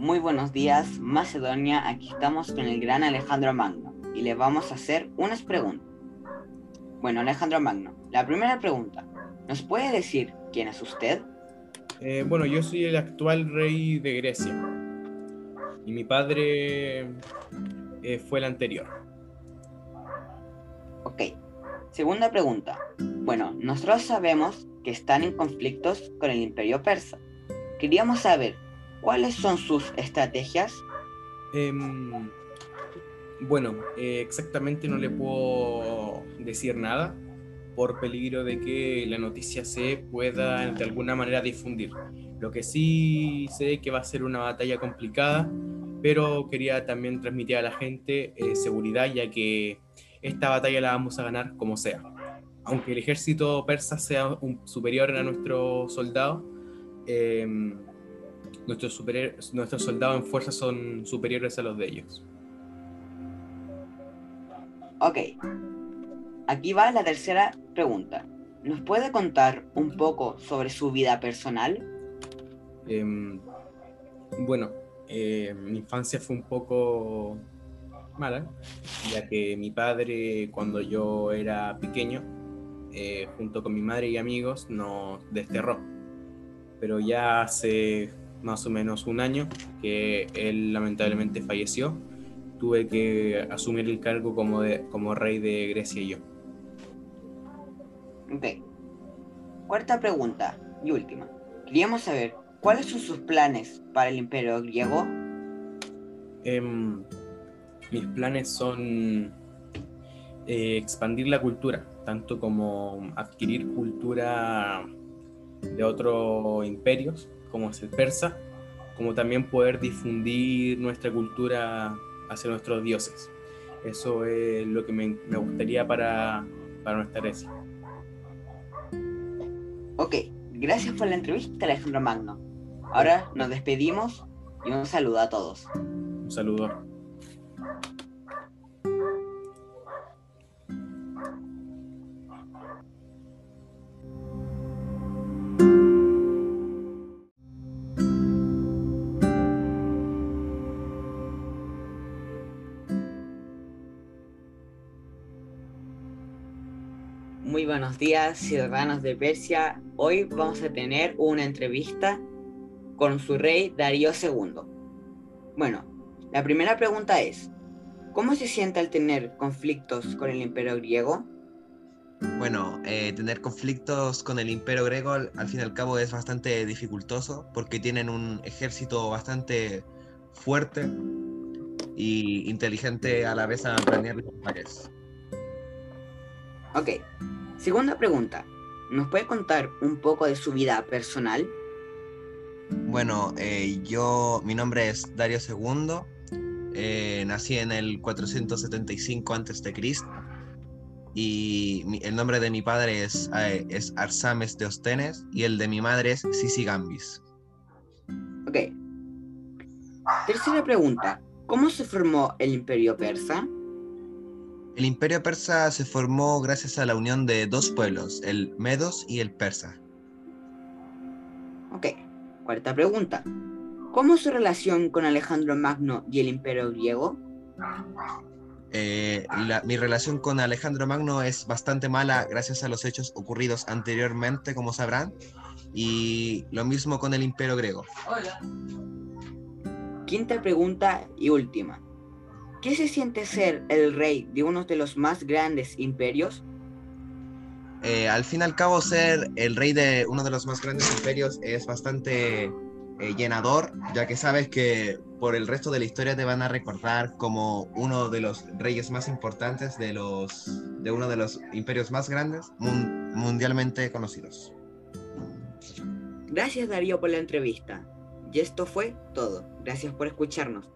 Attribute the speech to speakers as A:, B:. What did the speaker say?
A: Muy buenos días, Macedonia. Aquí estamos con el gran Alejandro Magno y le vamos a hacer unas preguntas. Bueno, Alejandro Magno, la primera pregunta. ¿Nos puede decir quién es usted?
B: Eh, bueno, yo soy el actual rey de Grecia y mi padre eh, fue el anterior.
A: Ok. Segunda pregunta. Bueno, nosotros sabemos que están en conflictos con el imperio persa. Queríamos saber cuáles son sus estrategias.
B: Em, bueno, eh, exactamente no le puedo decir nada por peligro de que la noticia se pueda de alguna manera difundir. Lo que sí sé que va a ser una batalla complicada, pero quería también transmitir a la gente eh, seguridad ya que esta batalla la vamos a ganar como sea. Aunque el ejército persa sea un, superior a nuestro soldado, em, nuestros, nuestros soldados en fuerza son superiores a los de ellos.
A: Ok, aquí va la tercera pregunta. ¿Nos puede contar un poco sobre su vida personal?
B: Em, bueno, eh, mi infancia fue un poco mala, ya que mi padre cuando yo era pequeño, eh, junto con mi madre y amigos, nos desterró. Pero ya hace más o menos un año que él lamentablemente falleció, tuve que asumir el cargo como, de, como rey de Grecia y yo.
A: Ok. Cuarta pregunta y última. Queríamos saber, ¿cuáles son sus planes para el imperio griego?
B: Em, mis planes son eh, expandir la cultura, tanto como adquirir cultura de otros imperios, como es el persa, como también poder difundir nuestra cultura hacia nuestros dioses. Eso es lo que me, gustaría para, para nuestra Grecia.
A: Ok, gracias por la entrevista Alejandro Magno. Ahora nos despedimos y un saludo a todos.
B: Un saludo.
A: Muy buenos días, ciudadanos de Persia. Hoy vamos a tener una entrevista con su rey Darío II. Bueno, la primera pregunta es, ¿cómo se siente al tener conflictos con el imperio griego?
C: Bueno, eh, tener conflictos con el imperio griego al, fin y al cabo es bastante dificultoso porque tienen un ejército bastante fuerte y inteligente a la vez a planear los ataques.
A: Ok, Segunda pregunta, ¿nos puede contar un poco de su vida personal?
C: Bueno, eh, yo, mi nombre es Dario II, eh, nací en el 475 a.C. y el nombre de mi padre es, eh, es Arsames de Ostenes y el de mi madre es Sisigambis.
A: Ok. Tercera pregunta, ¿cómo se formó el imperio persa?
C: El imperio persa se formó gracias a la unión de dos pueblos, el Medos y el Persa.
A: Ok, cuarta pregunta. ¿Cómo es su relación con Alejandro Magno y el imperio griego?
C: Eh, mi relación con Alejandro Magno es bastante mala gracias a los hechos ocurridos anteriormente, como sabrán, y lo mismo con el imperio griego.
A: Hola. Quinta pregunta y última. ¿Qué se siente ser el rey de uno de los más grandes imperios?
C: Eh, al fin y al cabo, ser el rey de uno de los más grandes imperios es bastante eh, llenador, ya que sabes que por el resto de la historia te van a recordar como uno de los reyes más importantes de, los, de uno de los imperios más grandes mundialmente conocidos.
A: Gracias Darío por la entrevista. Y esto fue todo. Gracias por escucharnos.